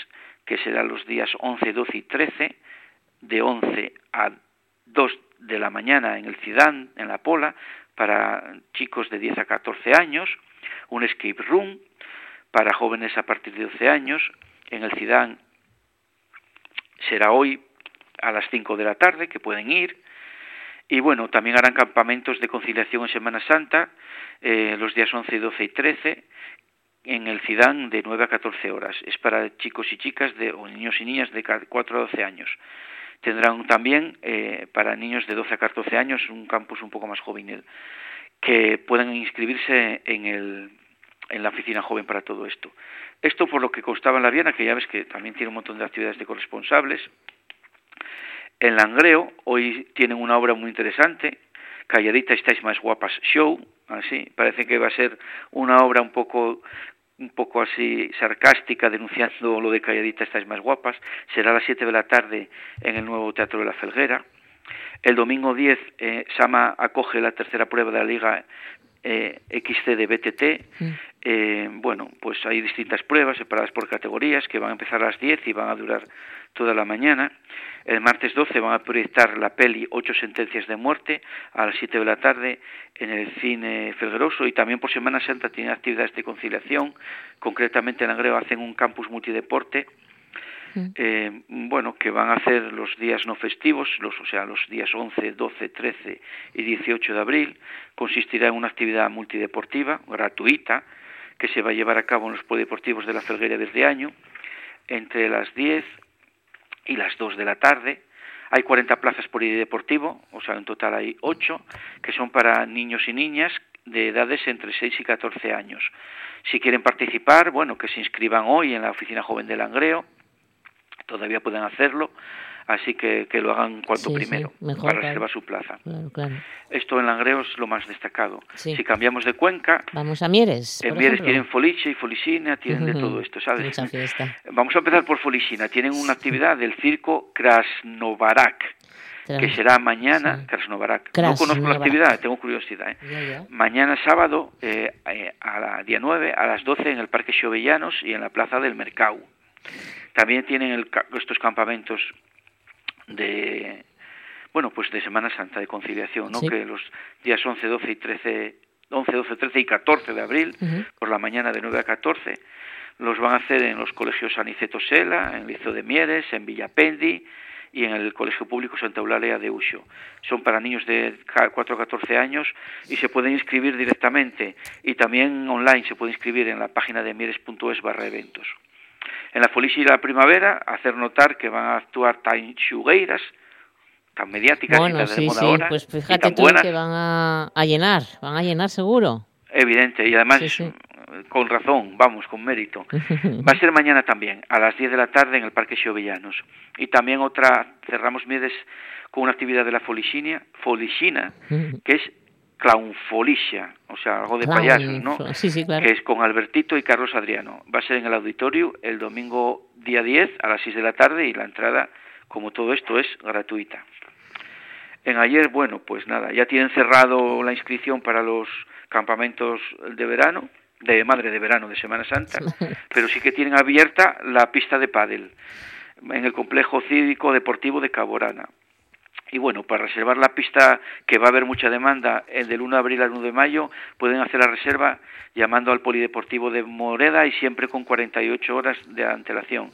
que será los días 11, 12 y 13, de 11 a 2 de la mañana en el Cidán, en la Pola, para chicos de 10 a 14 años, un escape room para jóvenes a partir de 12 años, en el Cidán será hoy a las 5 de la tarde, que pueden ir. Y bueno, también harán campamentos de conciliación en Semana Santa, eh, los días 11, 12 y 13, en el CIDAN de 9 a 14 horas. Es para chicos y chicas de, o niños y niñas de 4 a 12 años. Tendrán también eh, para niños de 12 a 14 años un campus un poco más juvenil, que puedan inscribirse en, el, en la oficina joven para todo esto. Esto por lo que constaba en la Viana, que ya ves que también tiene un montón de actividades de corresponsables. En Langreo hoy tienen una obra muy interesante, Calladita estáis más guapas show, así, parece que va a ser una obra un poco un poco así sarcástica, denunciando lo de Calladita estáis más guapas. Será a las 7 de la tarde en el nuevo Teatro de la Felguera. El domingo 10, eh, Sama acoge la tercera prueba de la Liga eh, XC de BTT. Eh, bueno, pues hay distintas pruebas separadas por categorías que van a empezar a las 10 y van a durar toda la mañana. El martes 12 van a proyectar la peli Ocho sentencias de muerte a las 7 de la tarde en el cine Felgueroso y también por Semana Santa tienen actividades de conciliación. Concretamente en Agreo hacen un campus multideporte mm. eh, bueno, que van a hacer los días no festivos, los, o sea, los días 11, 12, 13 y 18 de abril. Consistirá en una actividad multideportiva gratuita que se va a llevar a cabo en los polideportivos de la Felguera desde año entre las 10 y las 2 de la tarde. Hay 40 plazas por deportivo, o sea, en total hay 8, que son para niños y niñas de edades entre 6 y 14 años. Si quieren participar, bueno, que se inscriban hoy en la Oficina Joven de Langreo, todavía pueden hacerlo, así que, que lo hagan cuanto primero para reservar su plaza. Esto en Langreo es lo más destacado. Si cambiamos de cuenca, vamos a Mieres. En Mieres tienen foliche y folicina, tienen de todo esto, ¿sabes? Vamos a empezar por folicina. Tienen una actividad del circo Krasnovarak. que será mañana, Krasnovarak. no conozco la actividad, tengo curiosidad. ¿eh? Mañana sábado, eh, eh, a la día 9, a las 12 en el Parque Xovellanos y en la Plaza del Mercado. También tienen estos campamentos de bueno, pues de Semana Santa de conciliación, ¿no? Que los días 11, 12 y 13 11, 12, 13 y 14 de abril, por la mañana de 9 a 14, los van a hacer en los colegios Aniceto Sela, en el Liceo de Mieres, en Villapendi y en el Colegio Público Santa Eulalia de Uxo. Son para niños de 4 a 14 años y se pueden inscribir directamente y también online se puede inscribir en la página de mieres.es barra eventos. En la Folicia y la Primavera, hacer notar que van a actuar tan xugueiras, tan mediáticas y tan sí, de moda sí, ahora, pues fíjate tú buenas. que van a, a, llenar, van a llenar seguro. Evidente, y además con razón, vamos, con mérito. Va a ser mañana también, a las 10 de la tarde en el Parque Xovellanos. Y también otra, cerramos Miedes con una actividad de la Folixina que es clownfolicia, o sea, algo de payasos, ¿no? Sí, sí, claro. Que es con Albertito y Carlos Adriano. Va a ser en el auditorio el domingo día 10 a las 6 de la tarde y la entrada, como todo esto, es gratuita. En ayer, bueno, pues nada, ya tienen cerrado la inscripción para los campamentos de verano, de madre de verano, de Semana Santa, pero sí que tienen abierta la pista de pádel en el complejo cívico deportivo de Caborana. Y bueno, para reservar la pista, que va a haber mucha demanda, el del 1 de abril al 1 de mayo, pueden hacer la reserva llamando al Polideportivo de Moreda y siempre con 48 horas de antelación.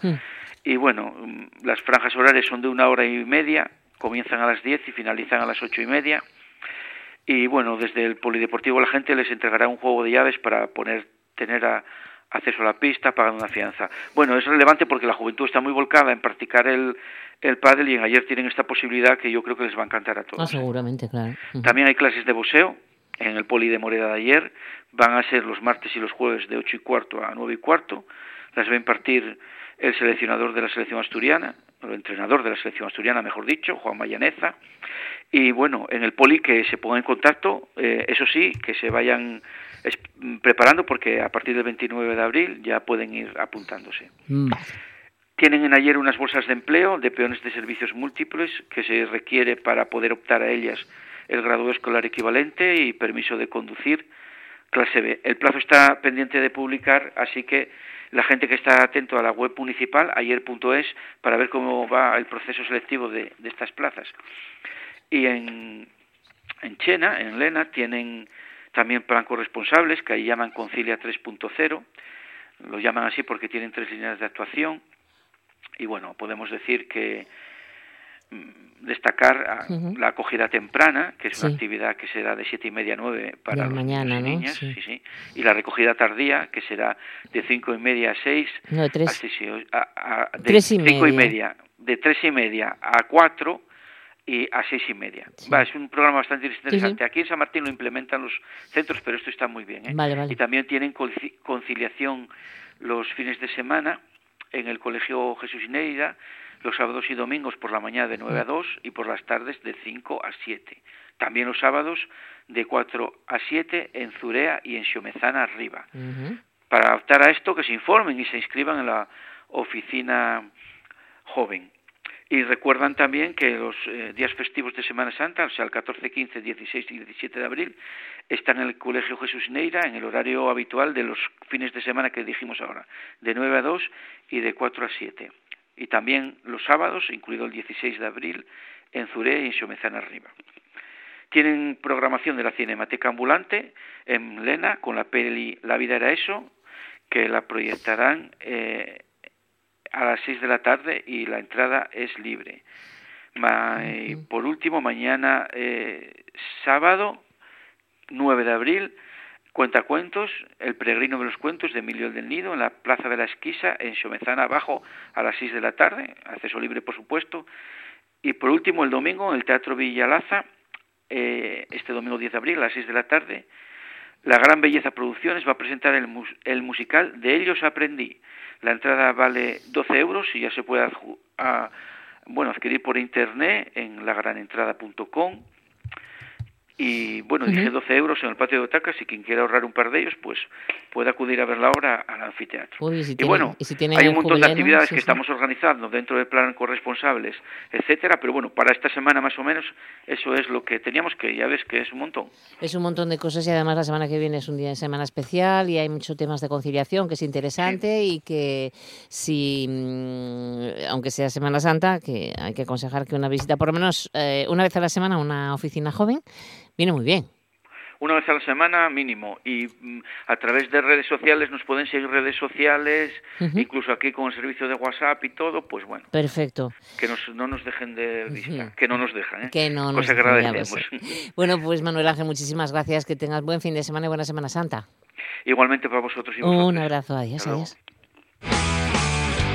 Y bueno, las franjas horarias son de una hora y media, comienzan a las 10 y finalizan a las ocho y media. Y bueno, desde el Polideportivo la gente les entregará un juego de llaves para poner, tener a, acceso a la pista pagando una fianza. Bueno, es relevante porque la juventud está muy volcada en practicar el, el pádel y en ayer tienen esta posibilidad que yo creo que les va a encantar a todos. Ah, seguramente, claro. También hay clases de boxeo en el poli de Moreda de ayer. Van a ser los martes y los jueves de ocho y cuarto a nueve y cuarto. Las va a impartir el seleccionador de la selección asturiana, o el entrenador de la selección asturiana, mejor dicho, Juan Mayaneza. Y bueno, en el poli que se pongan en contacto, eh, eso sí, que se vayan preparando porque a partir del 29 de abril ya pueden ir apuntándose. Mm. Tienen en ayer unas bolsas de empleo de peones de servicios múltiples que se requiere para poder optar a ellas el grado escolar equivalente y permiso de conducir clase B. El plazo está pendiente de publicar, así que la gente que está atento a la web municipal, ayer.es, para ver cómo va el proceso selectivo de, de estas plazas. Y en, en Chena, en Lena, tienen también plan corresponsables, que ahí llaman Concilia 3.0, lo llaman así porque tienen tres líneas de actuación, y bueno, podemos decir que mm, destacar la acogida temprana, que es una actividad que será de siete y media a nueve para los niños y niñas, sí. Sí, y la recogida tardía, que será de cinco y media a seis, no, tres, a, de y cinco y media, de tres y media a cuatro y a seis y media. Va, es un programa bastante interesante. Aquí en San Martín lo implementan los centros, pero esto está muy bien. ¿eh? Y también tienen conciliación los fines de semana en el Colegio Jesús Ineida, los sábados y domingos por la mañana de 9 a 2 y por las tardes de 5 a 7. También los sábados de 4 a 7 en Zurea y en Xiomezana arriba. Para adaptar a esto, que se informen y se inscriban en la oficina joven. Y recuerdan también que los eh, días festivos de Semana Santa, o sea, el 14, 15, 16 y 17 de abril, están en el Colegio Jesús Neira en el horario habitual de los fines de semana que dijimos ahora, de 9 a 2 y de 4 a 7. Y también los sábados, incluido el 16 de abril, en Zuré y en Xomezana Arriba. Tienen programación de la Cinemateca Ambulante en Lena con la peli La vida era eso, que la proyectarán eh, a las 6 de la tarde y la entrada es libre. y por último, mañana eh, sábado 9 de abril, Cuentacuentos, El peregrino de los cuentos de Emilio del Nido en la Plaza de la Esquisa en Xomezana abajo a las 6 de la tarde, acceso libre por supuesto. Y por último, el domingo en el Teatro Villalaza, eh, este domingo 10 de abril a las 6 de la tarde, la Gran Belleza Producciones va a presentar el, el musical De ellos aprendí, la entrada vale 12 euros y ya se puede bueno, adquirir por internet en lagranentrada.com y bueno, dije 12 euros en el patio de Otacas y quien quiera ahorrar un par de ellos, pues puede acudir a ver la obra al anfiteatro. y, bueno, hay un montón de actividades que estamos organizando dentro del plan corresponsables, etcétera, pero bueno, para esta semana más o menos eso es lo que teníamos que ya ves que es un montón. Es un montón de cosas y además la semana que viene es un día de semana especial y hay muchos temas de conciliación que es interesante y que si, mm, aunque sea Semana Santa, que hay que aconsejar que una visita por lo menos eh, una vez a la semana a una oficina joven Viene muy bien. Una vez a la semana mínimo y mm, a través de redes sociales nos pueden seguir redes sociales, incluso aquí con el servicio de WhatsApp y todo, pues bueno. Perfecto. Que no nos dejen de vista, que no nos dejan, ¿eh? Que no nos Bueno, pues Manuel Ángel, muchísimas gracias, que tengas buen fin de semana y buena Semana Santa. Igualmente para vosotros y vosotros. Un abrazo, adiós, adiós.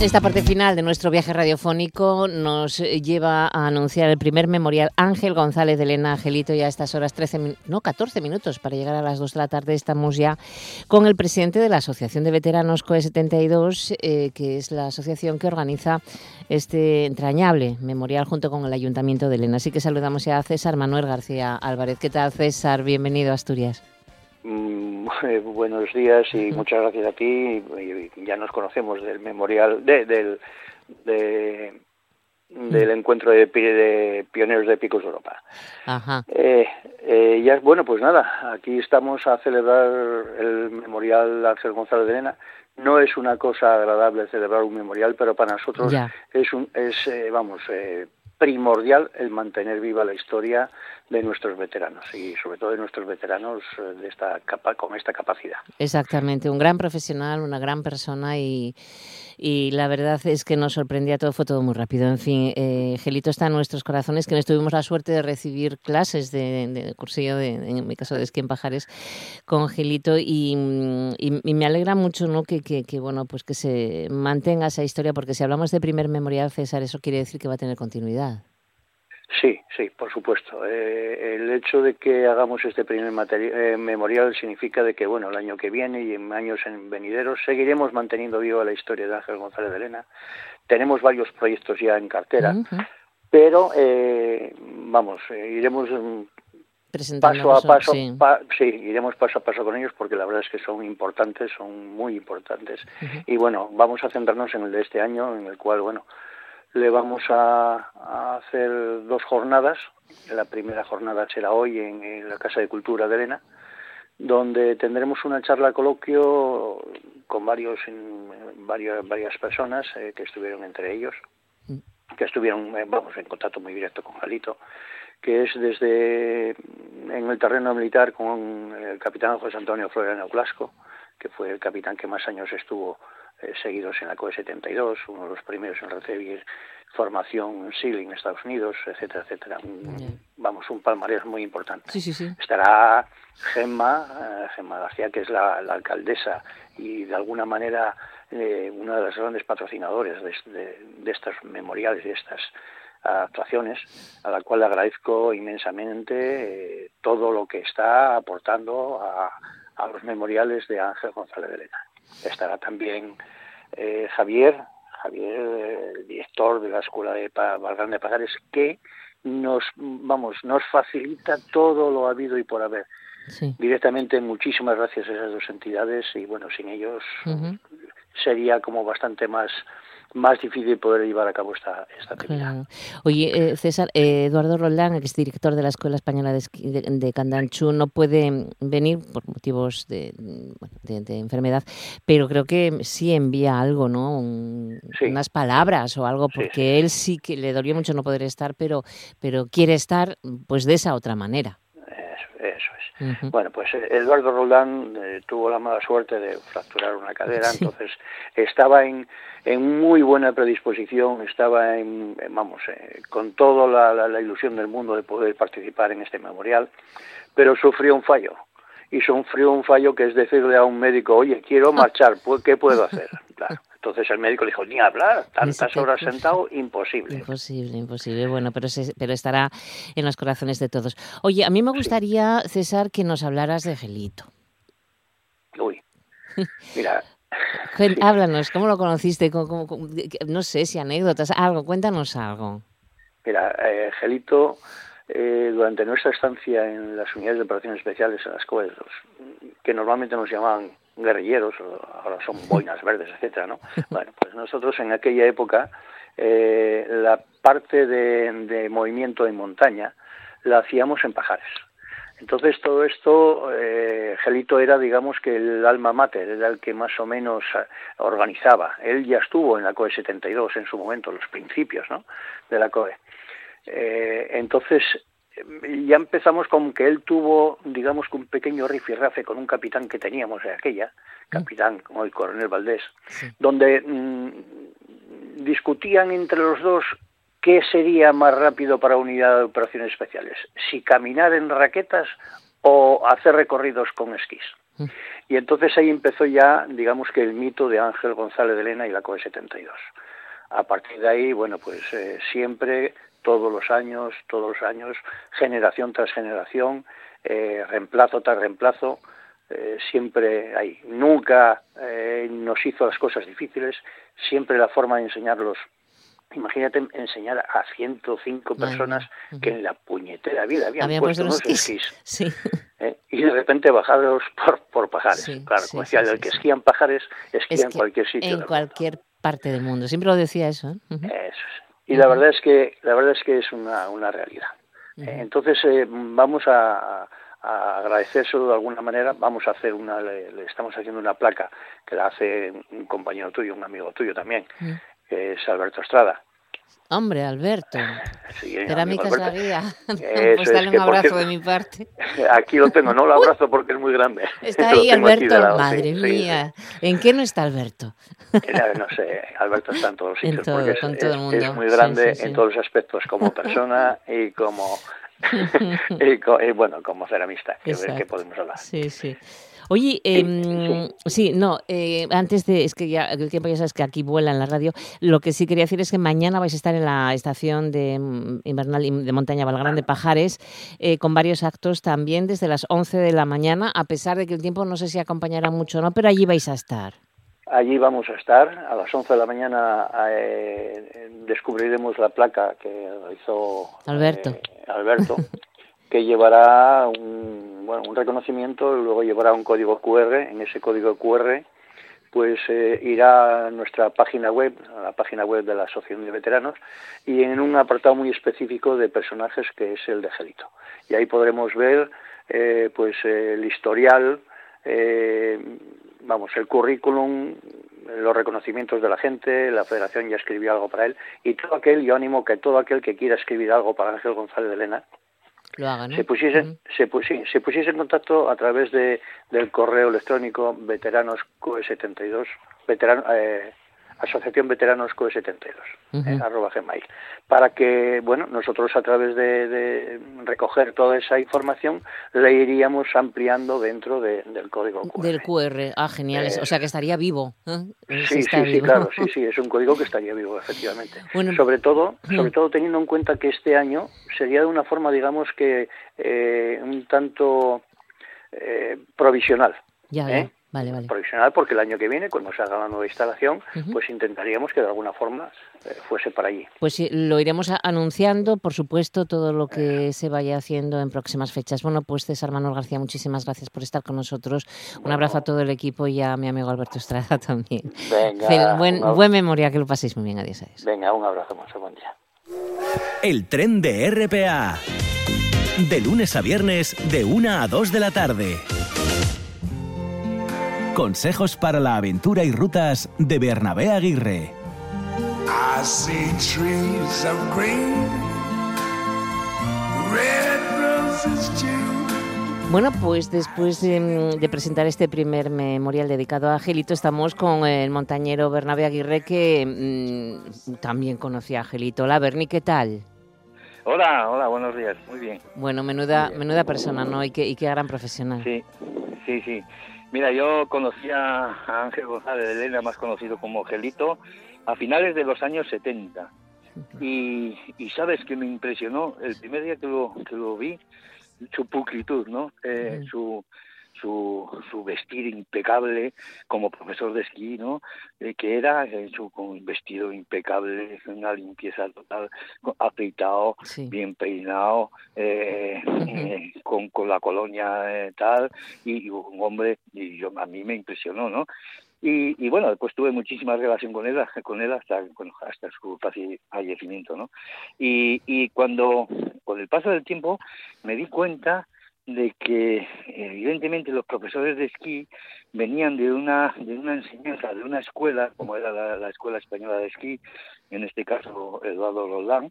Esta parte final de nuestro viaje radiofónico nos lleva a anunciar el primer memorial Ángel González de Elena Angelito y a estas horas 13, no, 14 minutos para llegar a las 2 de la tarde estamos ya con el presidente de la Asociación de Veteranos COE 72, eh, que es la asociación que organiza este entrañable memorial junto con el Ayuntamiento de Elena. Así que saludamos ya a César Manuel García Álvarez. ¿Qué tal César? Bienvenido a Asturias. Mm, buenos días y muchas gracias a ti. Ya nos conocemos del memorial, de, del, del encuentro de, pioneros de Picos de Europa. Ajá. Eh, eh, ya bueno, pues nada, aquí estamos a celebrar el memorial Ángel González de Lena. No es una cosa agradable celebrar un memorial, pero para nosotros es un, es eh, vamos primordial el mantener viva la historia de nuestros veteranos y sobre todo de nuestros veteranos eh, de esta capa, con esta capacidad. Exactamente, un gran profesional, una gran persona y, y la verdad es que nos sorprendía todo, fue todo muy rápido. En fin, eh, Gelito está en nuestros corazones, que nos tuvimos la suerte de recibir clases de, cursillo, de, en mi caso de esquí en pajares, con Gelito y, y, me alegra mucho ¿no? Que, que, que, bueno, pues que se mantenga esa historia, porque si hablamos de primer memorial, César, eso quiere decir que va a tener continuidad. Sí, sí, por supuesto. Eh, el hecho de que hagamos este primer eh, memorial significa de que, bueno, el año que viene y en años en venideros seguiremos manteniendo viva la historia de Ángel González de Elena. Tenemos varios proyectos ya en cartera, pero, eh, vamos, iremos mm, paso a paso, sí. iremos paso a paso con ellos porque la verdad es que son importantes, son muy importantes. Y bueno, vamos a centrarnos en el de este año, en el cual, bueno, le vamos a, hacer dos jornadas. La primera jornada será hoy en, la Casa de Cultura de Elena, donde tendremos una charla coloquio con varios, varias, varias personas eh, que estuvieron entre ellos, que estuvieron, eh, vamos, en contacto muy directo con Jalito, que es desde en el terreno militar con el capitán José Antonio Floriano Clasco, que fue el capitán que más años estuvo eh, seguidos en la COE 72, uno de los primeros en recibir formación SEAL en Estados Unidos, etcétera, etcétera. Vamos, un palmarés muy importante. Estará Gemma, eh, Gemma García, que es la, alcaldesa y de alguna manera eh, una de las grandes patrocinadores de, de, estos memoriales y de estas actuaciones, a la cual le agradezco inmensamente todo lo que está aportando a, a los memoriales de Ángel González de Elena. Estará también eh, Javier, Javier, el director de la Escuela de Valgrande de Pagares, que nos, vamos, nos facilita todo lo habido y por haber. Directamente, muchísimas gracias a esas dos entidades y bueno, sin ellos sería como bastante más más difícil poder llevar a cabo esta, esta actividad. Oye, eh, César, eh, Eduardo Roldán, que es director de la Escuela Española de, de, Candanchú, no puede venir por motivos de, de, enfermedad, pero creo que sí envía algo, ¿no? Unas palabras o algo, porque él sí que le dolió mucho no poder estar, pero, pero quiere estar pues de esa otra manera. Eso, es. Bueno, pues eh, Eduardo Roldán eh, tuvo la mala suerte de fracturar una cadera, entonces estaba en, en muy buena predisposición, estaba en, vamos, eh, con toda la, la, ilusión del mundo de poder participar en este memorial, pero sufrió un fallo. Y sufrió un fallo que es decirle a un médico, oye, quiero marchar, ¿qué puedo hacer? Claro. Entonces el médico le dijo, ni hablar, tantas horas sentado, imposible. Imposible, imposible. Bueno, pero, pero estará en los corazones de todos. Oye, a mí me gustaría, César, que nos hablaras de Gelito. Uy, mira... Háblanos, ¿cómo lo conociste? no sé si anécdotas, algo, cuéntanos algo. Mira, eh, Gelito, eh, durante nuestra estancia en las unidades de operaciones especiales en las COES, que normalmente nos llamaban guerrilleros, ahora son boinas verdes, etcétera, ¿no? Bueno, pues nosotros en aquella época eh, la parte de, movimiento en montaña la hacíamos en pajares. Entonces todo esto, eh, Gelito era, digamos, que el alma mater, era el que más o menos eh, organizaba. Él ya estuvo en la COE 72 en su momento, los principios, ¿no? De la COE. Eh, entonces ya empezamos con que él tuvo, digamos, un pequeño rifirrafe con un capitán que teníamos en aquella, capitán, como el coronel Valdés, donde mm, discutían entre los dos qué sería más rápido para unidad de operaciones especiales, si caminar en raquetas o hacer recorridos con esquís. Y entonces ahí empezó ya, digamos que el mito de Ángel González de Lena y la COE 72. A partir de ahí, bueno, pues eh, siempre todos los años, todos los años, generación tras generación, eh, reemplazo tras reemplazo, eh, siempre hay. Nunca eh, nos hizo las cosas difíciles, siempre la forma de enseñarlos. Imagínate enseñar a 105 personas que en la puñetera vida habían, puesto unos esquís. Y de repente bajarlos por, por pajares. claro, como decía, el que esquían pajares, esquía en cualquier sitio. En cualquier parte del mundo. Siempre lo decía eso. Eso es y la verdad es que la verdad es que es una, una realidad. Entonces eh, vamos a, a agradecérselo de alguna manera. Vamos a hacer una, le, estamos haciendo una placa que la hace un compañero tuyo, un amigo tuyo también, que es Alberto Estrada. Hombre, Alberto. Sí, Cerámica es la guía. pues dale un abrazo de mi parte. Aquí lo tengo, no lo abrazo porque es muy grande. Está ahí Alberto, madre mía. ¿En qué no está Alberto? No sé, Alberto está en todos los sitios. es, todo el mundo. es, muy grande en todos los aspectos, como persona y como y, bueno, como ceramista, que, que podemos hablar. Sí, sí. Oye, eh, sí. no, eh, antes de, es que ya, el tiempo ya sabes que aquí vuela en la radio, lo que sí quería decir es que mañana vais a estar en la estación de mm, invernal de montaña Valgrande Pajares eh, con varios actos también desde las 11 de la mañana, a pesar de que el tiempo no sé si acompañará mucho o no, pero allí vais a estar. Allí vamos a estar, a las 11 de la mañana eh, descubriremos la placa que realizó Alberto. Alberto que llevará un, bueno, un reconocimiento luego llevará un código QR. En ese código QR pues eh, irá a nuestra página web, a la página web de la Asociación de Veteranos, y en un apartado muy específico de personajes que es el de Gelito. Y ahí podremos ver eh, pues el historial, eh, vamos, el currículum, los reconocimientos de la gente, la Federación ya escribió algo para él, y todo aquel, yo animo que todo aquel que quiera escribir algo para Ángel González de Lena, se, pusiese, se, pusiese en contacto a través de, del correo electrónico veteranos 72 veterano, eh, Asociación Veteranos COE 72, eh, arroba gmail, para que, bueno, nosotros a través de, recoger toda esa información le iríamos ampliando dentro del código QR. Del QR, ah, genial, o sea que estaría vivo. ¿eh? Sí, sí, sí, claro, sí, sí, es un código que estaría vivo, efectivamente. sobre todo, sobre todo teniendo en cuenta que este año sería de una forma, digamos que eh, un tanto provisional. Ya, ya. Vale, vale. provisional porque el año que viene, cuando se haga la nueva instalación, pues intentaríamos que de alguna forma eh, fuese para allí. Pues sí, lo iremos anunciando, por supuesto, todo lo que se vaya haciendo en próximas fechas. Bueno, pues César Manuel García, muchísimas gracias por estar con nosotros. Un abrazo a todo el equipo y a mi amigo Alberto Estrada también. Venga. Buen, buen memoria, que lo paséis muy bien. Adiós, adiós. Venga, un abrazo, más buen día. El tren de RPA. De lunes a viernes, de 1 a 2 de la tarde. Consejos para la aventura y rutas de Bernabé Aguirre. Bueno, pues después de, presentar este primer memorial dedicado a Angelito, estamos con el montañero Bernabé Aguirre, que mm, también conocía a Angelito. Hola, Berni, ¿qué tal? Hola, hola, buenos días, muy bien. Bueno, menuda, menuda persona, ¿no? Y qué, y qué gran profesional. Sí, sí, sí. Mira, yo conocí a Ángel González de Elena, más conocido como Gelito, a finales de los años 70. Y, sabes que me impresionó el primer día que lo, que lo vi, su pulcritud, ¿no? Eh, su, su, su vestir impecable como profesor de esquí, ¿no? Eh, que era eh, su con vestido impecable, una limpieza total, afeitado, bien peinado, eh, con, con la colonia tal, y, un hombre, y yo a mí me impresionó, ¿no? Y, y, bueno, después tuve muchísima relación con él, con él hasta, hasta su fallecimiento, ¿no? Y, y cuando, con el paso del tiempo, me di cuenta de que evidentemente los profesores de esquí venían de una de una enseñanza de una escuela como era la, escuela española de esquí en este caso Eduardo Roldán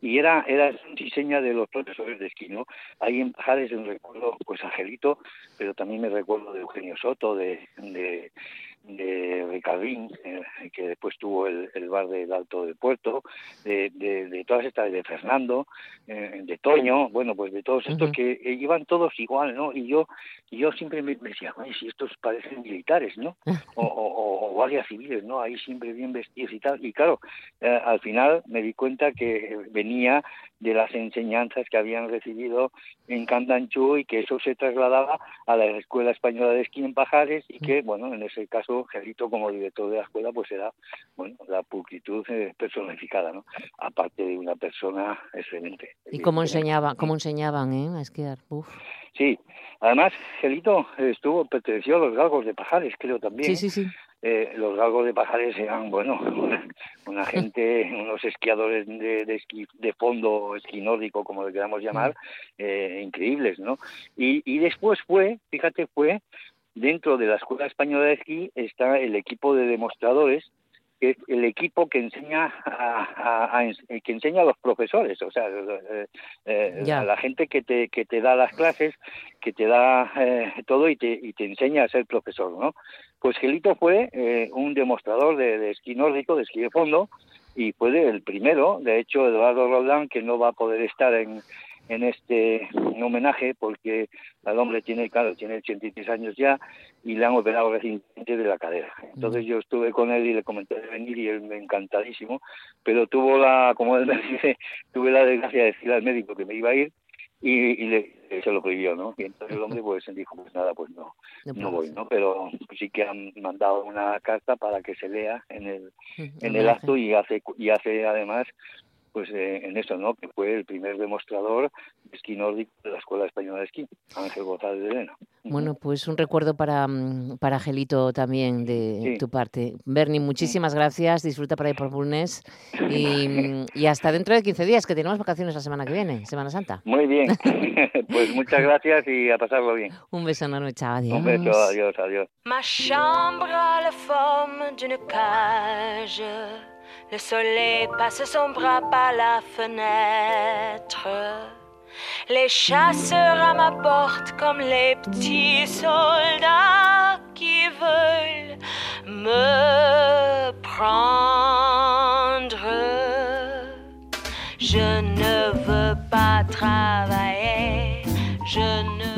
y era era diseño de los profesores de esquí no hay en Pajares un recuerdo pues Angelito pero también me recuerdo de Eugenio Soto de de Ricardín, eh, que después tuvo el, bar del Alto del Puerto, de, de, todas estas, de Fernando, eh, de Toño, bueno, pues de todos estos que eh, iban todos igual, ¿no? Y yo yo siempre me, decía, Ay, si estos parecen militares, ¿no? O, o, guardias civiles, ¿no? Ahí siempre bien vestidos y tal. Y claro, al final me di cuenta que venía de las enseñanzas que habían recibido en Candanchú y que eso se trasladaba a la Escuela Española de Esquí en Pajares y que, bueno, en ese caso, Gerito como director de la escuela, pues era, bueno, la pulcritud eh, personificada, ¿no? Aparte de una persona excelente. ¿Y cómo enseñaba, cómo enseñaban, eh, a esquiar? Uf. Sí, además, Gelito estuvo, perteneció a los galgos de Pajares, creo también. Sí, sí, sí. Eh, los galgos de Pajares eran, bueno, una, gente, unos esquiadores de, de, esquí, de fondo, esquí nórdico, como le queramos llamar, eh, increíbles, ¿no? Y, y después fue, fíjate, fue dentro de la Escuela Española de Esquí está el equipo de demostradores que es el equipo que enseña a, que enseña a los profesores, o sea, eh, eh, a la gente que te, que te da las clases, que te da eh, todo y te, y te enseña a ser profesor, ¿no? Pues Gelito fue un demostrador de, esquí nórdico, de esquí de fondo, y fue el primero, de hecho, Eduardo Roldán, que no va a poder estar en, en este homenaje porque el hombre tiene, claro, tiene 83 años ya y le han operado recientemente de la cadera. Entonces yo estuve con él y le comenté de venir y él me encantadísimo, pero tuvo la, como él me dice, tuve la desgracia de decirle al médico que me iba a ir y, le, se lo prohibió, ¿no? Y entonces el hombre pues dijo, pues nada, pues no, no voy, ¿no? Pero sí que han mandado una carta para que se lea en el, en el acto y hace, y hace además pues eh, en esto, ¿no? Que fue el primer demostrador de esquí nórdico de la Escuela Española de Esquí, Ángel González de Elena. Bueno, pues un recuerdo para, mm, para Angelito también de tu parte. Bernie, muchísimas gracias, disfruta para ir por Bulnes y, y, hasta dentro de 15 días, que tenemos vacaciones la semana que viene, Semana Santa. Muy bien, pues muchas gracias y a pasarlo bien. Un beso enorme, chao, adiós. Un beso, adiós, adiós. Ma chambre a la forme d'une cage. Le soleil passe son bras par la fenêtre. Les chasseurs à ma porte comme les petits soldats qui veulent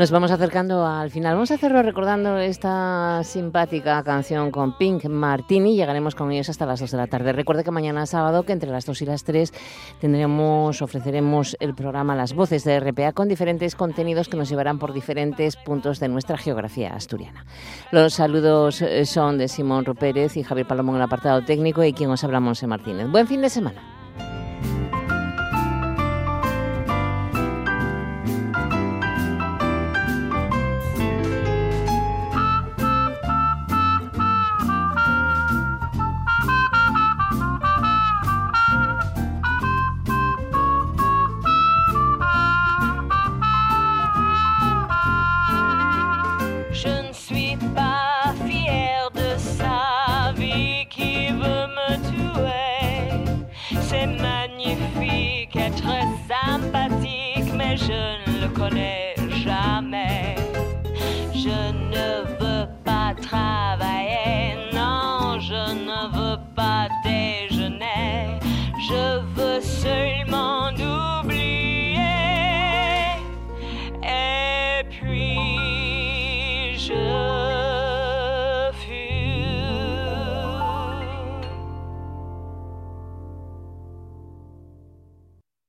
Nos vamos acercando al final. Vamos a hacerlo recordando esta simpática canción con Pink Martini. Llegaremos con ellos hasta las 2 de la tarde. Recuerde que mañana sábado, que entre las 2 y las 3, tendremos, ofreceremos el programa Las Voces de RPA con diferentes contenidos que nos llevarán por diferentes puntos de nuestra geografía asturiana. Los saludos eh, son de Simón Rupérez y Javier Palomón en el apartado técnico y quien os habla, Monse Martínez. Buen fin de semana.